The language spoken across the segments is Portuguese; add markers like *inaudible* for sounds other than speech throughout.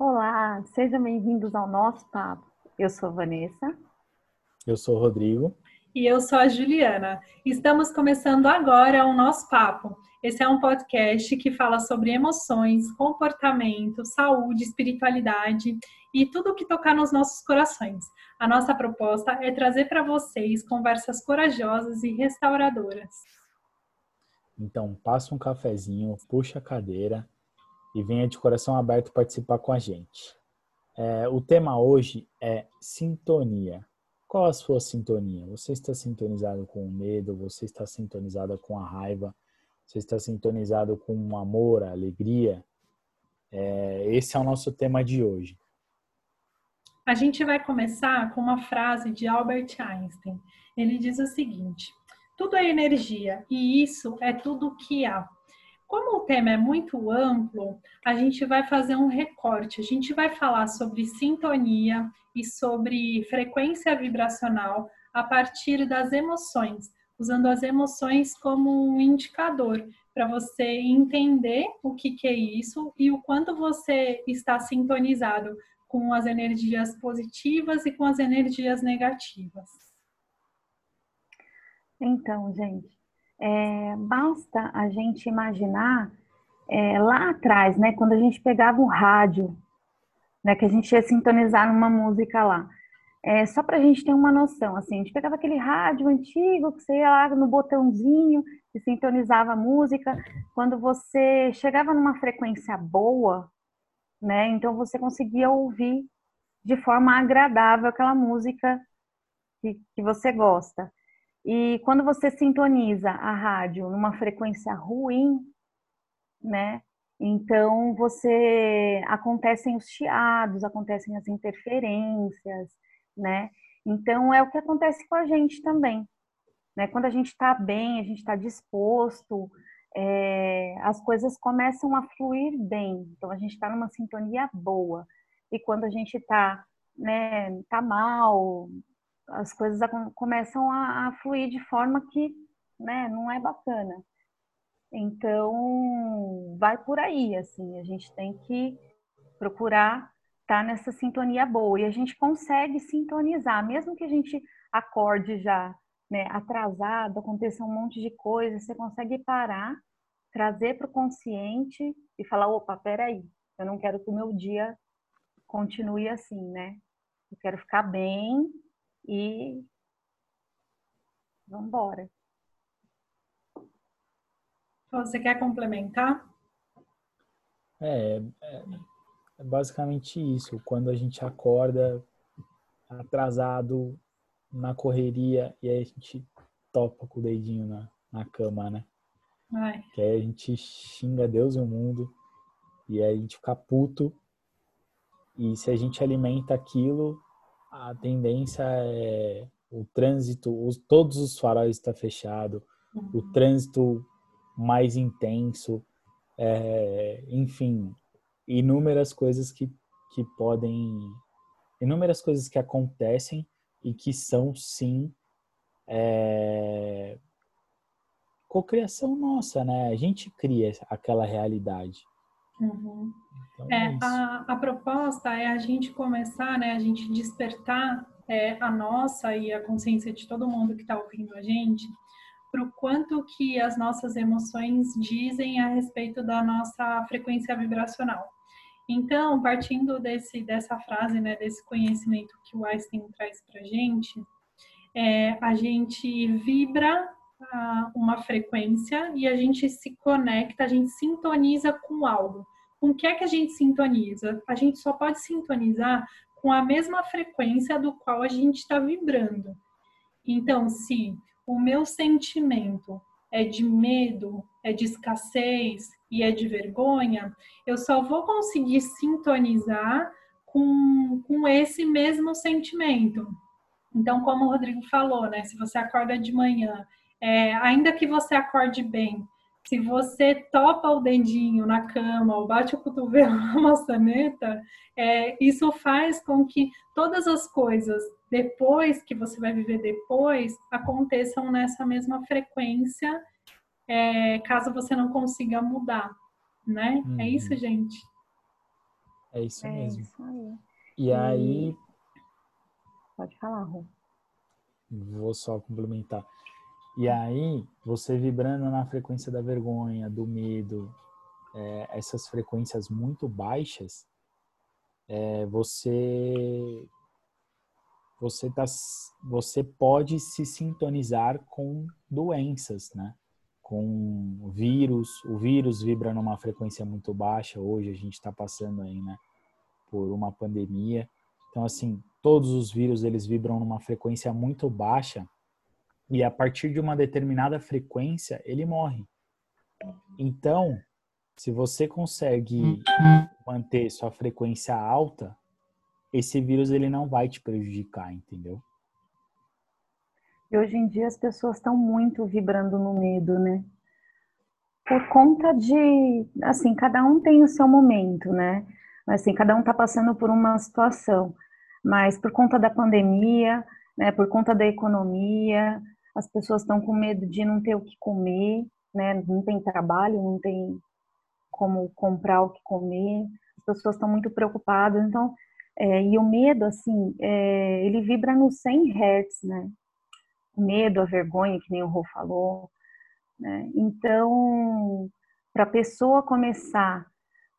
Olá, sejam bem-vindos ao nosso papo. Eu sou a Vanessa. Eu sou o Rodrigo. E eu sou a Juliana. Estamos começando agora o nosso papo. Esse é um podcast que fala sobre emoções, comportamento, saúde, espiritualidade e tudo o que tocar nos nossos corações. A nossa proposta é trazer para vocês conversas corajosas e restauradoras. Então, passa um cafezinho, puxa a cadeira e venha de coração aberto participar com a gente. É, o tema hoje é sintonia. Qual a sua sintonia? Você está sintonizado com o medo? Você está sintonizado com a raiva? Você está sintonizado com o amor, a alegria? É, esse é o nosso tema de hoje. A gente vai começar com uma frase de Albert Einstein. Ele diz o seguinte: tudo é energia e isso é tudo que há. Como o tema é muito amplo, a gente vai fazer um recorte. A gente vai falar sobre sintonia e sobre frequência vibracional a partir das emoções, usando as emoções como um indicador para você entender o que, que é isso e o quanto você está sintonizado com as energias positivas e com as energias negativas. Então, gente, é, basta a gente imaginar é, lá atrás, né, quando a gente pegava o rádio, né, que a gente ia sintonizar numa música lá. É, só para a gente ter uma noção, assim, a gente pegava aquele rádio antigo que você ia lá no botãozinho e sintonizava a música. Quando você chegava numa frequência boa, né, então você conseguia ouvir de forma agradável aquela música que, que você gosta. E quando você sintoniza a rádio numa frequência ruim, né? Então você acontecem os chiados, acontecem as interferências, né? Então é o que acontece com a gente também, né? Quando a gente está bem, a gente está disposto, é, as coisas começam a fluir bem. Então a gente está numa sintonia boa. E quando a gente está né, tá mal, as coisas começam a, a fluir de forma que né, não é bacana. Então, vai por aí, assim, a gente tem que procurar estar tá nessa sintonia boa. E a gente consegue sintonizar, mesmo que a gente acorde já né, atrasado, aconteça um monte de coisa, você consegue parar, trazer para o consciente e falar, opa, peraí, eu não quero que o meu dia continue assim, né? Eu quero ficar bem, e vamos embora. Você quer complementar? É, é, é, basicamente isso. Quando a gente acorda atrasado na correria e aí a gente topa com o dedinho na, na cama, né? Ai. Que aí a gente xinga Deus e o mundo e aí a gente fica puto. E se a gente alimenta aquilo, a tendência é o trânsito, os, todos os faróis estão tá fechados, uhum. o trânsito mais intenso, é, enfim, inúmeras coisas que, que podem, inúmeras coisas que acontecem e que são sim é, cocriação nossa, né? A gente cria aquela realidade. Uhum. Então, é, é a, a proposta é a gente começar, né, a gente despertar é, a nossa e a consciência de todo mundo que está ouvindo a gente para o quanto que as nossas emoções dizem a respeito da nossa frequência vibracional. Então, partindo desse, dessa frase, né, desse conhecimento que o Einstein traz para a gente, é, a gente vibra uma frequência e a gente se conecta, a gente sintoniza com algo. Com o que é que a gente sintoniza? A gente só pode sintonizar com a mesma frequência do qual a gente está vibrando. Então, se o meu sentimento é de medo, é de escassez e é de vergonha, eu só vou conseguir sintonizar com, com esse mesmo sentimento. Então, como o Rodrigo falou, né? Se você acorda de manhã é, ainda que você acorde bem, se você topa o dedinho na cama ou bate o cotovelo *laughs* na maçaneta, é, isso faz com que todas as coisas depois que você vai viver depois aconteçam nessa mesma frequência, é, caso você não consiga mudar, né? É uhum. É isso, gente. É isso é mesmo. Isso aí. E, e aí. Pode falar, Rô. Vou só complementar. E aí, você vibrando na frequência da vergonha, do medo, é, essas frequências muito baixas, é, você você tá, você pode se sintonizar com doenças, né? Com vírus, o vírus vibra numa frequência muito baixa. Hoje a gente está passando aí, né? Por uma pandemia. Então, assim, todos os vírus eles vibram numa frequência muito baixa e a partir de uma determinada frequência ele morre. Então, se você consegue manter sua frequência alta, esse vírus ele não vai te prejudicar, entendeu? E hoje em dia as pessoas estão muito vibrando no medo, né? Por conta de, assim, cada um tem o seu momento, né? Assim, cada um está passando por uma situação, mas por conta da pandemia, né, por conta da economia, as pessoas estão com medo de não ter o que comer, né? Não tem trabalho, não tem como comprar o que comer. As pessoas estão muito preocupadas, então é, e o medo, assim, é, ele vibra no 100 Hz, né? O medo, a vergonha, que nem o Rô falou. Né? Então, para a pessoa começar,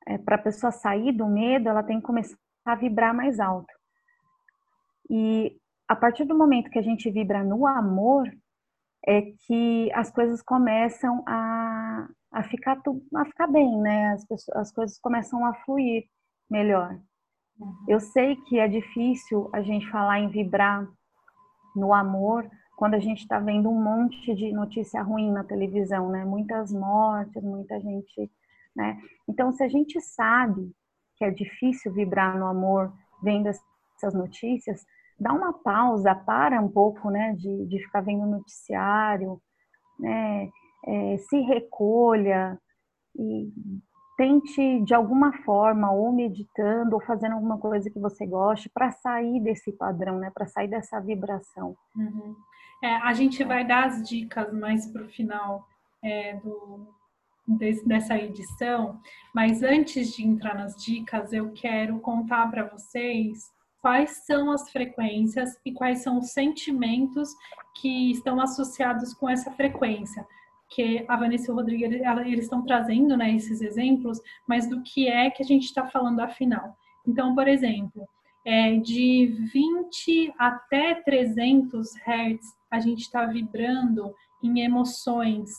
é, para a pessoa sair do medo, ela tem que começar a vibrar mais alto. E a partir do momento que a gente vibra no amor, é que as coisas começam a, a, ficar, a ficar bem, né? As, pessoas, as coisas começam a fluir melhor. Eu sei que é difícil a gente falar em vibrar no amor quando a gente está vendo um monte de notícia ruim na televisão, né? Muitas mortes, muita gente, né? Então, se a gente sabe que é difícil vibrar no amor vendo essas notícias, dá uma pausa, para um pouco, né? De, de ficar vendo noticiário, né? É, se recolha e tente de alguma forma, ou meditando, ou fazendo alguma coisa que você goste, para sair desse padrão, né? Para sair dessa vibração. Uhum. É, a gente vai dar as dicas mais para o final é, do, desse, dessa edição, mas antes de entrar nas dicas, eu quero contar para vocês quais são as frequências e quais são os sentimentos que estão associados com essa frequência que a Vanessa e o Rodrigo eles estão trazendo né, esses exemplos, mas do que é que a gente está falando afinal. Então, por exemplo, é, de 20 até 300 Hz, a gente está vibrando em emoções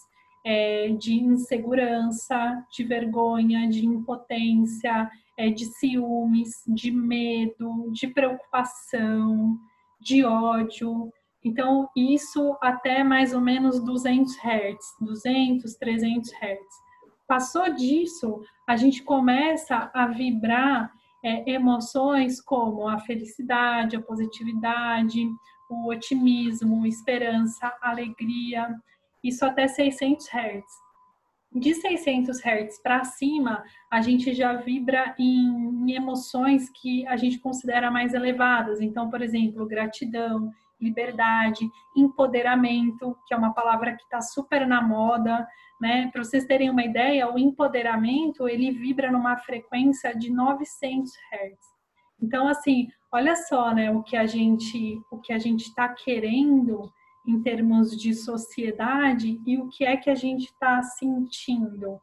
é, de insegurança, de vergonha, de impotência, é, de ciúmes, de medo, de preocupação, de ódio, então, isso até mais ou menos 200 Hz, 200, 300 Hz. Passou disso, a gente começa a vibrar é, emoções como a felicidade, a positividade, o otimismo, esperança, alegria, isso até 600 Hz. De 600 Hz para cima, a gente já vibra em, em emoções que a gente considera mais elevadas. Então, por exemplo, gratidão, liberdade, empoderamento, que é uma palavra que está super na moda, né? Para vocês terem uma ideia, o empoderamento ele vibra numa frequência de 900 Hz. Então, assim, olha só, né? O que a gente, o que a gente está querendo em termos de sociedade e o que é que a gente está sentindo.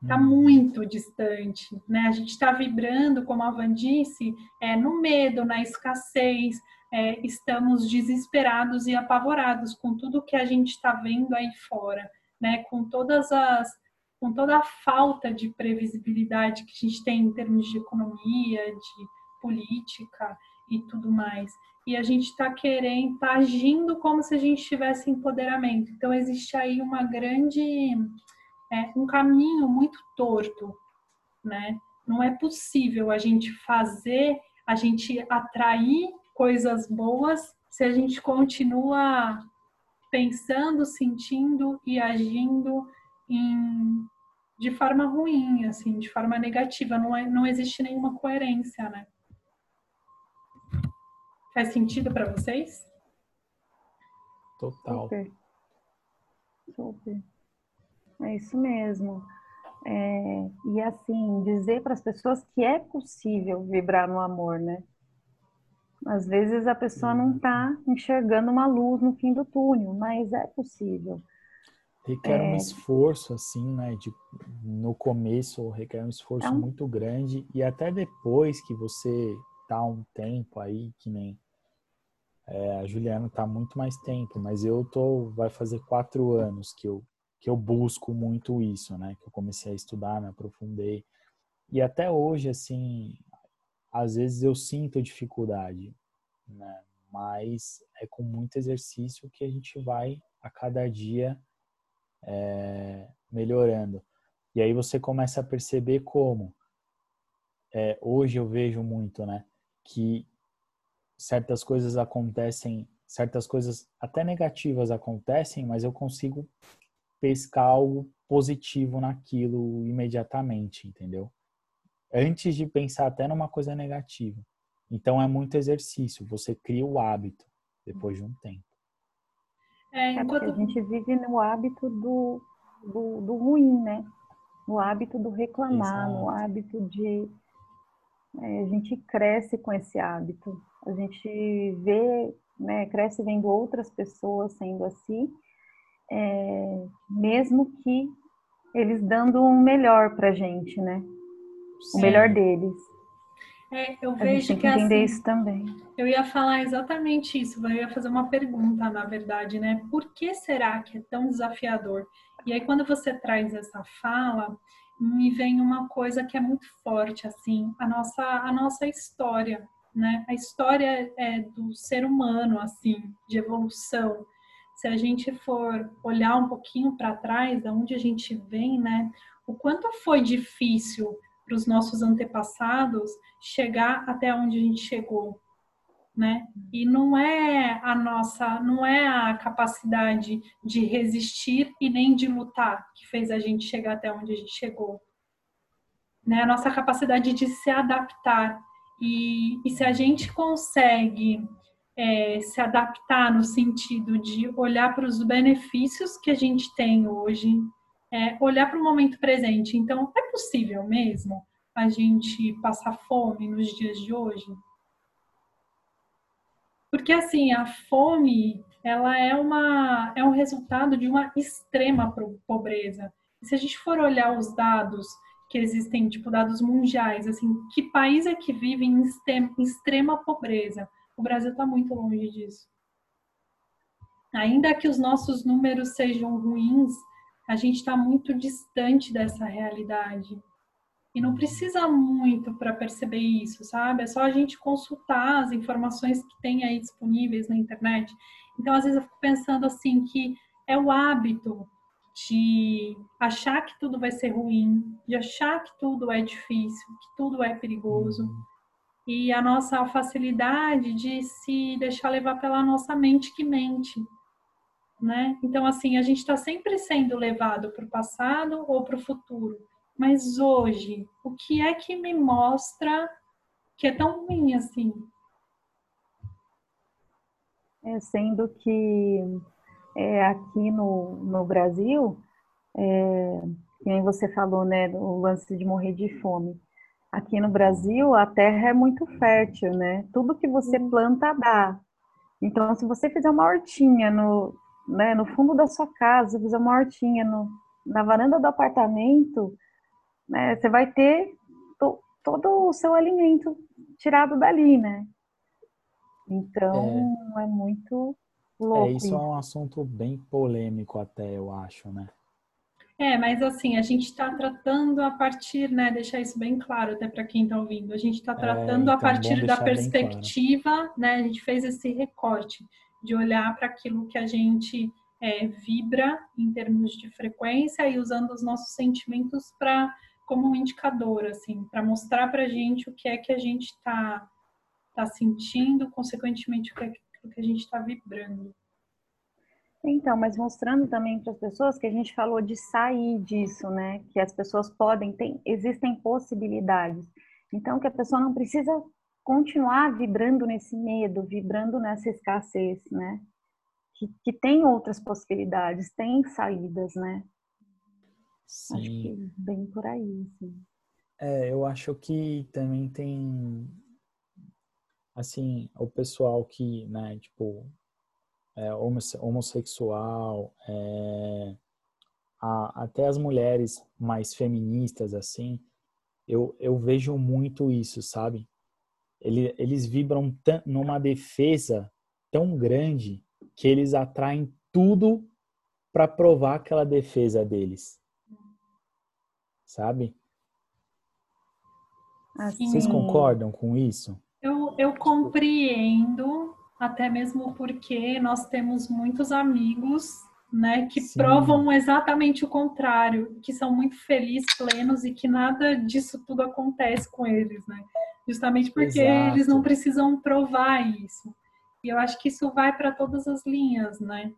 Está uhum. muito distante, né? A gente está vibrando, como a Van disse, é, no medo, na escassez, é, estamos desesperados e apavorados com tudo que a gente está vendo aí fora, né? Com todas as com toda a falta de previsibilidade que a gente tem em termos de economia, de política e tudo mais. E a gente está querendo, está agindo como se a gente tivesse empoderamento. Então existe aí uma grande, é, um caminho muito torto, né? Não é possível a gente fazer, a gente atrair coisas boas se a gente continua pensando, sentindo e agindo em, de forma ruim, assim, de forma negativa. Não, é, não existe nenhuma coerência, né? Faz sentido para vocês? Total. Super. Super. É isso mesmo. É, e assim, dizer para as pessoas que é possível vibrar no amor, né? Às vezes a pessoa não está enxergando uma luz no fim do túnel, mas é possível. Requer é... um esforço, assim, né? De, no começo requer um esforço é um... muito grande e até depois que você tá um tempo aí, que nem é, a Juliana tá muito mais tempo, mas eu tô, vai fazer quatro anos que eu, que eu busco muito isso, né? Que eu comecei a estudar, me aprofundei. E até hoje, assim, às vezes eu sinto dificuldade, né? Mas é com muito exercício que a gente vai a cada dia é, melhorando. E aí você começa a perceber como é, hoje eu vejo muito, né? Que certas coisas acontecem, certas coisas até negativas acontecem, mas eu consigo pescar algo positivo naquilo imediatamente, entendeu? antes de pensar até numa coisa negativa. Então é muito exercício, você cria o hábito depois de um tempo. É, é enquanto... a gente vive no hábito do, do, do ruim, né? No hábito do reclamar, Exato. no hábito de. É, a gente cresce com esse hábito. A gente vê, né, cresce vendo outras pessoas sendo assim, é, mesmo que eles dando um melhor pra gente, né? o melhor deles. É, eu vejo tem que, que entender assim, isso também. Eu ia falar exatamente isso, eu ia fazer uma pergunta, na verdade, né? Por que será que é tão desafiador? E aí, quando você traz essa fala, me vem uma coisa que é muito forte, assim, a nossa, a nossa história, né? A história é do ser humano, assim, de evolução. Se a gente for olhar um pouquinho para trás, da onde a gente vem, né? O quanto foi difícil para os nossos antepassados chegar até onde a gente chegou, né? E não é a nossa, não é a capacidade de resistir e nem de lutar que fez a gente chegar até onde a gente chegou, né? A nossa capacidade de se adaptar e, e se a gente consegue é, se adaptar no sentido de olhar para os benefícios que a gente tem hoje, é, olhar para o momento presente. Então, é possível mesmo a gente passar fome nos dias de hoje? Porque assim, a fome, ela é uma é um resultado de uma extrema pobreza. Se a gente for olhar os dados que existem, tipo dados mundiais, assim, que país é que vive em extrema pobreza? O Brasil está muito longe disso. Ainda que os nossos números sejam ruins, a gente está muito distante dessa realidade. E não precisa muito para perceber isso, sabe? É só a gente consultar as informações que tem aí disponíveis na internet. Então, às vezes, eu fico pensando assim que é o hábito de achar que tudo vai ser ruim, de achar que tudo é difícil, que tudo é perigoso. E a nossa facilidade de se deixar levar pela nossa mente que mente né? Então, assim, a gente está sempre sendo levado para o passado ou para o futuro. Mas hoje, o que é que me mostra que é tão ruim assim? É, sendo que é, aqui no, no Brasil, é, nem você falou, né, o lance de morrer de fome. Aqui no Brasil, a terra é muito fértil, né? Tudo que você uhum. planta dá. Então, se você fizer uma hortinha no, né, no fundo da sua casa, fizer uma hortinha no, na varanda do apartamento, né, você vai ter to, todo o seu alimento tirado dali, né? Então é, é muito louco. É, isso é um assunto bem polêmico até, eu acho, né? É, mas assim, a gente está tratando a partir, né, deixar isso bem claro até para quem está ouvindo, a gente está é, tratando é, então, a partir da perspectiva, claro. né, a gente fez esse recorte de olhar para aquilo que a gente é, vibra em termos de frequência e usando os nossos sentimentos para como um indicador, assim, para mostrar para a gente o que é que a gente está tá sentindo, consequentemente o que é que a gente está vibrando. Então, mas mostrando também para as pessoas que a gente falou de sair disso, né? Que as pessoas podem, tem, existem possibilidades. Então, que a pessoa não precisa continuar vibrando nesse medo, vibrando nessa escassez, né? Que, que tem outras possibilidades, tem saídas, né? Sim. Acho que bem por aí, sim. É, eu acho que também tem assim, o pessoal que, né, tipo, é homossexual, é, a, até as mulheres mais feministas, assim, eu, eu vejo muito isso, sabe? Ele, eles vibram numa defesa tão grande que eles atraem tudo para provar aquela defesa deles. Sabe? Assim, Vocês concordam com isso? Eu, compreendo, até mesmo porque nós temos muitos amigos né, que Sim. provam exatamente o contrário, que são muito felizes, plenos e que nada disso tudo acontece com eles, né? Justamente porque Exato. eles não precisam provar isso. E eu acho que isso vai para todas as linhas, né?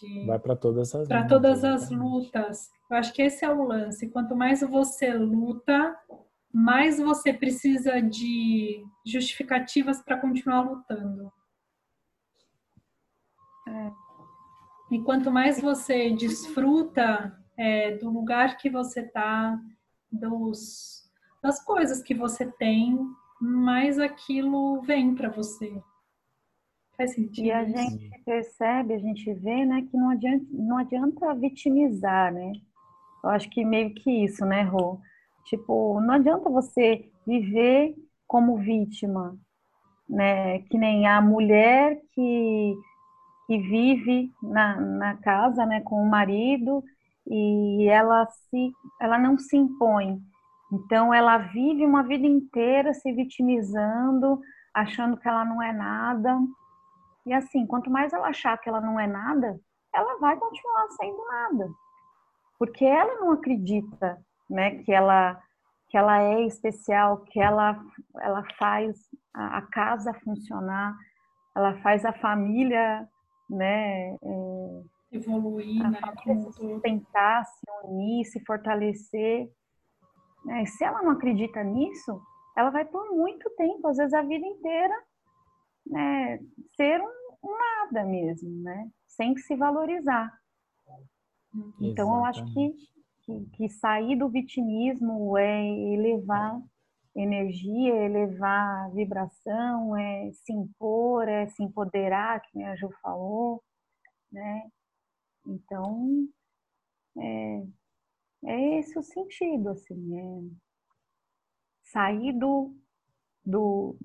De... Vai para todas as para todas as lutas. Eu acho que esse é o lance. Quanto mais você luta, mais você precisa de justificativas para continuar lutando. É. E quanto mais você desfruta é, do lugar que você está, das coisas que você tem, mais aquilo vem para você. Faz sentido. E a gente percebe, a gente vê, né, que não adianta, não adianta vitimizar, né? Eu acho que meio que isso, né, Rô? Tipo, não adianta você viver como vítima, né? Que nem a mulher que, que vive na, na casa, né, com o marido e ela se ela não se impõe então, ela vive uma vida inteira se vitimizando, achando que ela não é nada. E assim, quanto mais ela achar que ela não é nada, ela vai continuar sendo nada. Porque ela não acredita, né, que ela que ela é especial, que ela ela faz a, a casa funcionar, ela faz a família, né, é, evoluir, a né, família se sustentar, se unir, se fortalecer. Né? Se ela não acredita nisso, ela vai por muito tempo, às vezes a vida inteira, né, ser um, um nada mesmo, né? Sem se valorizar. Exatamente. Então, eu acho que, que, que, sair do vitimismo é elevar energia, é elevar vibração, é se impor, é se empoderar, que a Ju falou, né? Então, é, é esse o sentido, assim, é sair do, do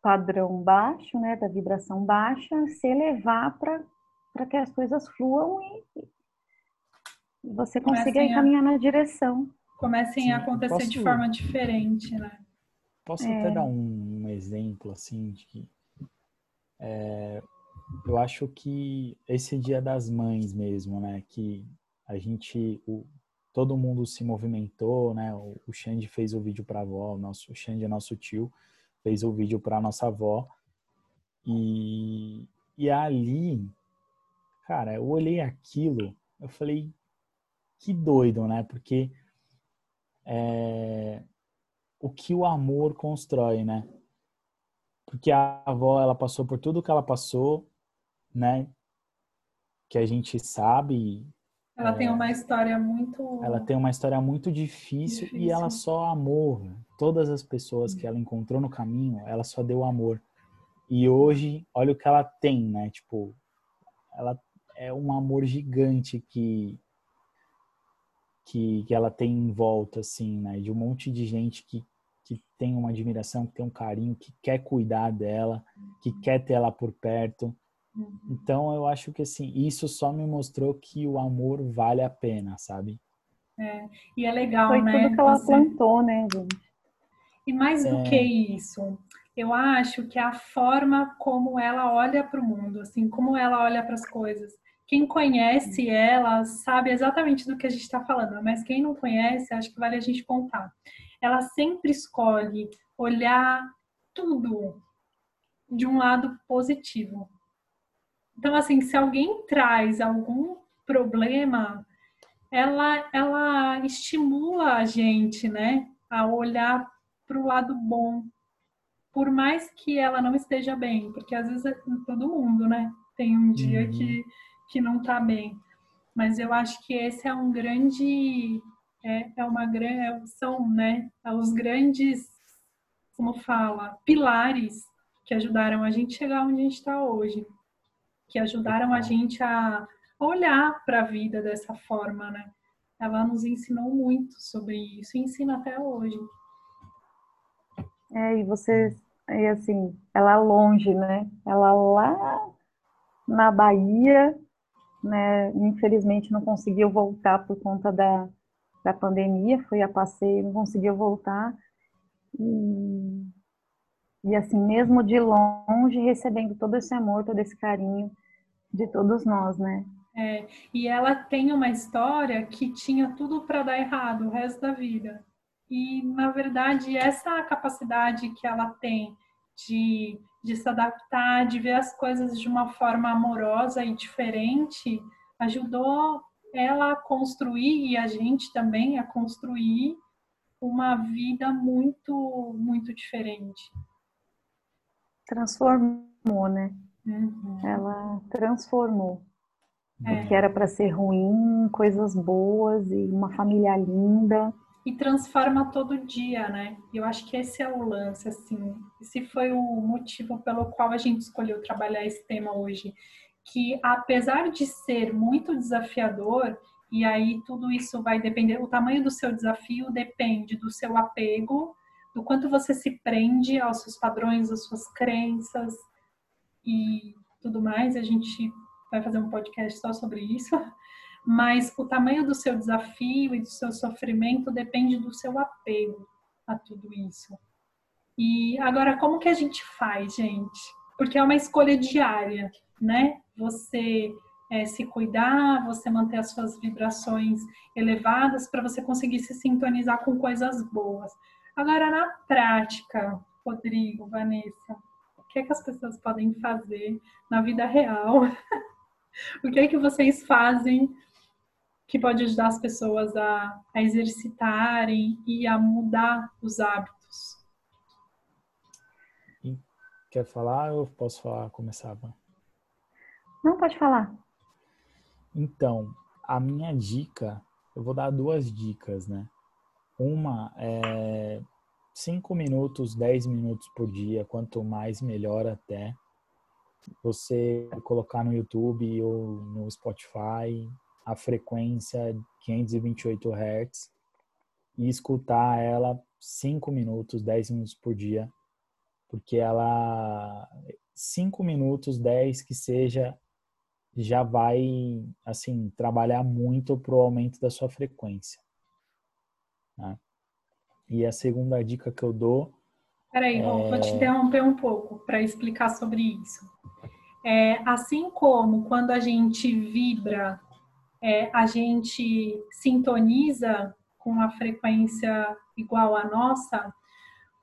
padrão baixo, né, da vibração baixa, se elevar para que as coisas fluam e, e você consiga comecem caminhar a, na direção. Comecem Sim, a acontecer posso, de forma diferente, né? Posso é. até dar um, um, exemplo, assim, de que é, eu acho que esse dia das mães mesmo, né, que a gente, o, todo mundo se movimentou, né? O, o Xande fez o vídeo para a avó, o nosso o Xande é nosso tio, fez o vídeo para nossa avó. E, e ali, cara, eu olhei aquilo, eu falei, que doido, né? Porque é, o que o amor constrói, né? Porque a avó, ela passou por tudo que ela passou, né? Que a gente sabe, ela é, tem uma história muito. Ela tem uma história muito difícil, difícil, e ela só amou. Todas as pessoas que ela encontrou no caminho, ela só deu amor. E hoje, olha o que ela tem, né? Tipo, ela é um amor gigante que que, que ela tem em volta, assim, né? De um monte de gente que, que tem uma admiração, que tem um carinho, que quer cuidar dela, que quer ter ela por perto. Uhum. Então eu acho que assim, isso só me mostrou que o amor vale a pena, sabe? É, e é legal, Foi né? Tudo que ela Você... plantou, né, gente? E mais do é... que isso, eu acho que a forma como ela olha para o mundo, assim, como ela olha para as coisas. Quem conhece ela sabe exatamente do que a gente está falando, mas quem não conhece, acho que vale a gente contar. Ela sempre escolhe olhar tudo de um lado positivo. Então, assim, se alguém traz algum problema, ela, ela estimula a gente, né, a olhar para o lado bom, por mais que ela não esteja bem, porque às vezes é todo mundo, né, tem um dia uhum. que, que não está bem. mas eu acho que esse é um grande é, é uma grande é, são né os grandes como fala pilares que ajudaram a gente chegar onde a gente está hoje que ajudaram a gente a olhar para a vida dessa forma né. Ela nos ensinou muito sobre isso e ensina até hoje. É e você e assim ela longe né? Ela lá na Bahia né? Infelizmente não conseguiu voltar por conta da, da pandemia, foi a passeio, não conseguiu voltar. E, e assim, mesmo de longe, recebendo todo esse amor, todo esse carinho de todos nós, né? É, e ela tem uma história que tinha tudo para dar errado o resto da vida. E, na verdade, essa capacidade que ela tem de de se adaptar, de ver as coisas de uma forma amorosa e diferente, ajudou ela a construir e a gente também a construir uma vida muito, muito diferente. Transformou, né? Uhum. Ela transformou. É. O que era para ser ruim, coisas boas e uma família linda e transforma todo dia, né? Eu acho que esse é o lance, assim. Esse foi o motivo pelo qual a gente escolheu trabalhar esse tema hoje. Que apesar de ser muito desafiador, e aí tudo isso vai depender, o tamanho do seu desafio depende do seu apego, do quanto você se prende aos seus padrões, às suas crenças e tudo mais. A gente vai fazer um podcast só sobre isso mas o tamanho do seu desafio e do seu sofrimento depende do seu apego a tudo isso. E agora, como que a gente faz, gente? Porque é uma escolha diária, né? Você é, se cuidar, você manter as suas vibrações elevadas para você conseguir se sintonizar com coisas boas. Agora, na prática, Rodrigo, Vanessa, o que, é que as pessoas podem fazer na vida real? *laughs* o que é que vocês fazem que pode ajudar as pessoas a, a exercitarem e a mudar os hábitos. Quer falar ou posso falar, começar? Não, pode falar. Então, a minha dica, eu vou dar duas dicas, né? Uma é 5 minutos, 10 minutos por dia, quanto mais melhor até. Você colocar no YouTube ou no Spotify, a frequência 528 Hz e escutar ela 5 minutos, 10 minutos por dia, porque ela 5 minutos, 10 que seja já vai assim trabalhar muito para o aumento da sua frequência. Né? E a segunda dica que eu dou. Peraí, é... vou te interromper um pouco para explicar sobre isso. É, assim como quando a gente vibra é, a gente sintoniza com uma frequência igual à nossa,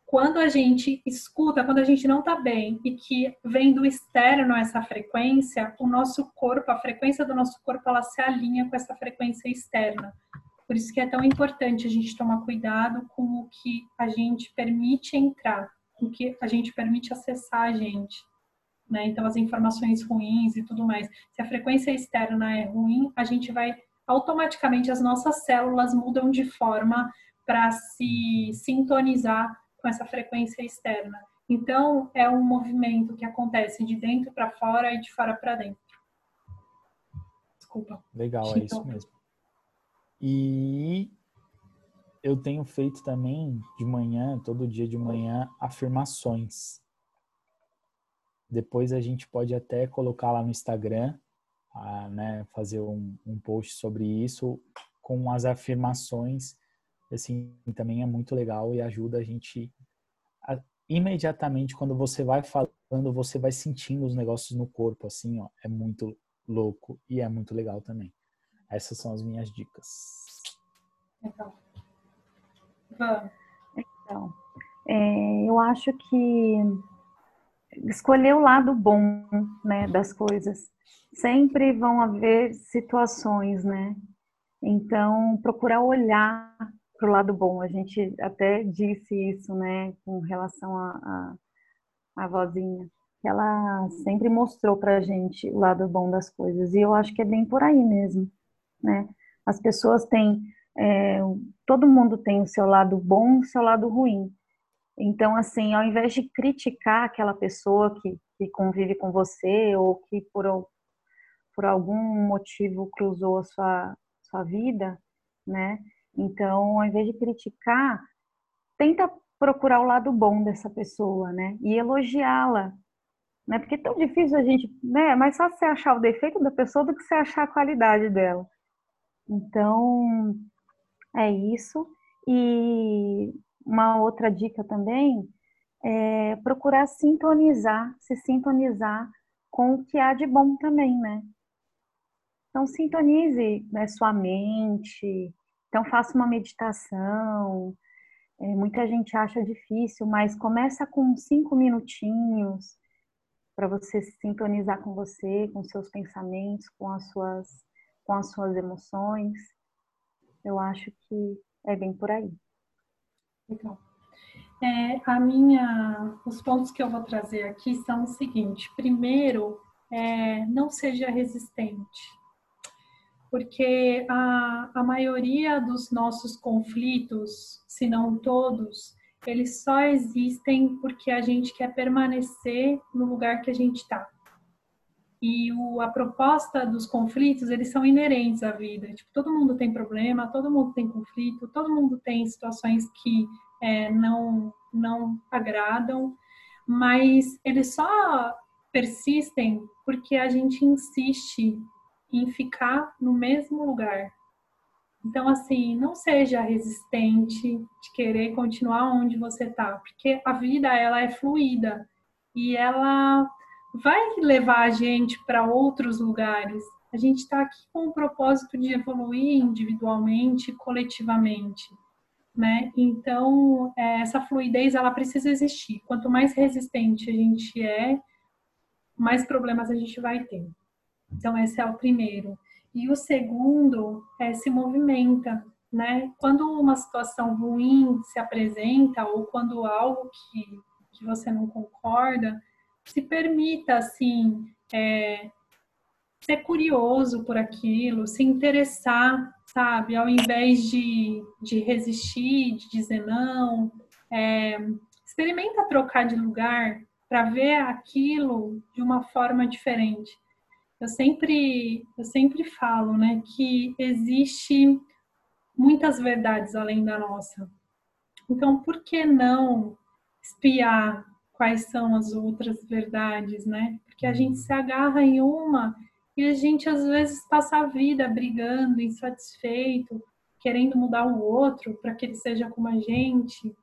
quando a gente escuta, quando a gente não está bem e que vem do externo essa frequência, o nosso corpo, a frequência do nosso corpo, ela se alinha com essa frequência externa. Por isso que é tão importante a gente tomar cuidado com o que a gente permite entrar, com o que a gente permite acessar a gente né? Então, as informações ruins e tudo mais. Se a frequência externa é ruim, a gente vai automaticamente as nossas células mudam de forma para se sintonizar com essa frequência externa. Então, é um movimento que acontece de dentro para fora e de fora para dentro. Desculpa. Legal, é isso mesmo. E eu tenho feito também de manhã, todo dia de manhã, afirmações. Depois a gente pode até colocar lá no Instagram, a, né, fazer um, um post sobre isso com as afirmações. Assim, também é muito legal e ajuda a gente a, imediatamente quando você vai falando, você vai sentindo os negócios no corpo, assim, ó, é muito louco e é muito legal também. Essas são as minhas dicas. Então, então é, eu acho que escolher o lado bom, né, das coisas. Sempre vão haver situações, né? Então, procurar olhar para o lado bom. A gente até disse isso, né, com relação à a, a, a vozinha. Ela sempre mostrou para a gente o lado bom das coisas. E eu acho que é bem por aí mesmo. né? As pessoas têm, é, todo mundo tem o seu lado bom e o seu lado ruim. Então, assim, ao invés de criticar aquela pessoa que, que convive com você ou que por, por algum motivo cruzou a sua, sua vida, né? Então, ao invés de criticar, tenta procurar o lado bom dessa pessoa, né? E elogiá-la, né? Porque é tão difícil a gente, né? É mais fácil você achar o defeito da pessoa do que você achar a qualidade dela. Então, é isso. E uma outra dica também é procurar sintonizar, se sintonizar com o que há de bom também, né? Então, sintonize né, sua mente. Então, faça uma meditação. É, muita gente acha difícil, mas começa com cinco minutinhos para você se sintonizar com você, com seus pensamentos, com as suas, com as suas emoções. Eu acho que é bem por aí. Legal. É, a minha, os pontos que eu vou trazer aqui são o seguinte: primeiro, é, não seja resistente, porque a, a maioria dos nossos conflitos, se não todos, eles só existem porque a gente quer permanecer no lugar que a gente está. E o, a proposta dos conflitos, eles são inerentes à vida. Tipo, todo mundo tem problema, todo mundo tem conflito, todo mundo tem situações que é, não, não agradam, mas eles só persistem porque a gente insiste em ficar no mesmo lugar. Então, assim, não seja resistente de querer continuar onde você está, porque a vida ela é fluida e ela vai levar a gente para outros lugares. A gente está aqui com o propósito de evoluir individualmente, coletivamente, né? Então é, essa fluidez ela precisa existir. Quanto mais resistente a gente é, mais problemas a gente vai ter. Então esse é o primeiro. E o segundo é se movimenta, né? Quando uma situação ruim se apresenta ou quando algo que, que você não concorda, se permita, assim, é, ser curioso por aquilo, se interessar, sabe? Ao invés de, de resistir, de dizer não, é, experimenta trocar de lugar para ver aquilo de uma forma diferente. Eu sempre, eu sempre falo, né, que existe muitas verdades além da nossa. Então, por que não espiar quais são as outras verdades, né? Porque a gente se agarra em uma e a gente às vezes passa a vida brigando, insatisfeito, querendo mudar o outro para que ele seja como a gente.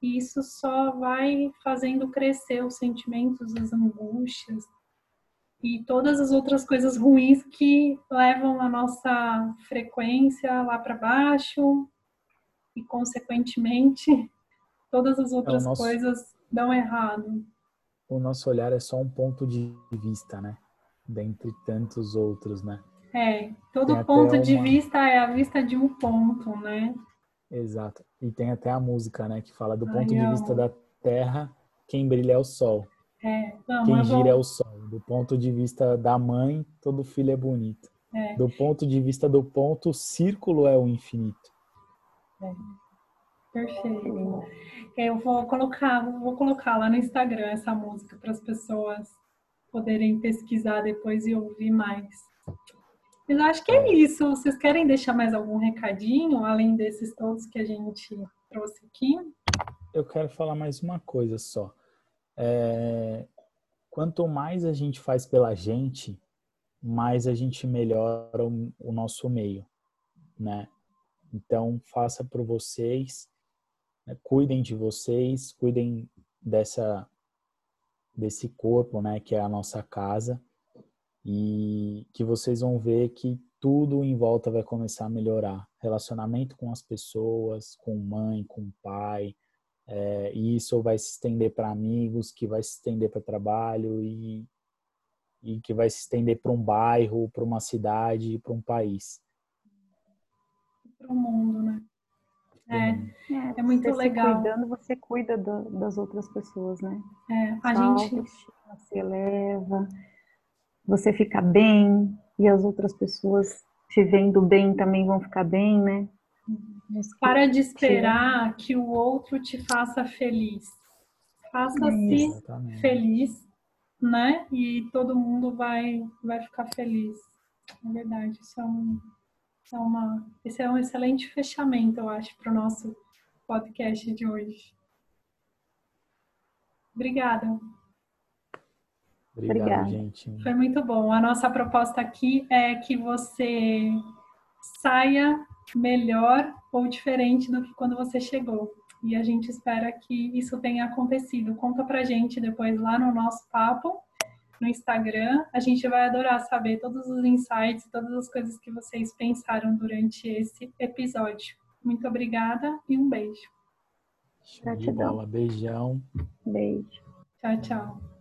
E isso só vai fazendo crescer os sentimentos, as angústias e todas as outras coisas ruins que levam a nossa frequência lá para baixo e, consequentemente, todas as outras é nosso... coisas dão errado. O nosso olhar é só um ponto de vista, né? Dentre tantos outros, né? É, todo tem ponto de vista é a vista de um ponto, né? Exato. E tem até a música, né, que fala do ponto Ai, de vista da Terra, quem brilha é o Sol. É, não, quem gira vou... é o Sol. Do ponto de vista da mãe, todo filho é bonito. É. Do ponto de vista do ponto, o círculo é o infinito. É. Perfeito. Eu vou colocar, vou colocar lá no Instagram essa música para as pessoas poderem pesquisar depois e ouvir mais. Mas acho que é isso. Vocês querem deixar mais algum recadinho, além desses todos que a gente trouxe aqui? Eu quero falar mais uma coisa só. É... Quanto mais a gente faz pela gente, mais a gente melhora o, o nosso meio, né? Então, faça por vocês cuidem de vocês, cuidem dessa desse corpo, né, que é a nossa casa, e que vocês vão ver que tudo em volta vai começar a melhorar. Relacionamento com as pessoas, com mãe, com pai, é, e isso vai se estender para amigos, que vai se estender para trabalho e, e que vai se estender para um bairro, para uma cidade, para um país. Para o mundo, né? É, é, é muito você legal. cuidando, você cuida do, das outras pessoas, né? É, a Sua gente se eleva, você fica bem e as outras pessoas te vendo bem também vão ficar bem, né? Para de esperar que o outro te faça feliz. Faça-se feliz, né? E todo mundo vai, vai ficar feliz. É verdade, isso é, um, é uma, esse é um excelente fechamento, eu acho, para o nosso podcast de hoje. Obrigada. Obrigado, Obrigada. gente. Foi muito bom. A nossa proposta aqui é que você saia melhor ou diferente do que quando você chegou. E a gente espera que isso tenha acontecido. Conta pra gente depois lá no nosso papo, no Instagram. A gente vai adorar saber todos os insights, todas as coisas que vocês pensaram durante esse episódio. Muito obrigada e um beijo. Gratidão. Beijão. Beijo. Tchau, tchau.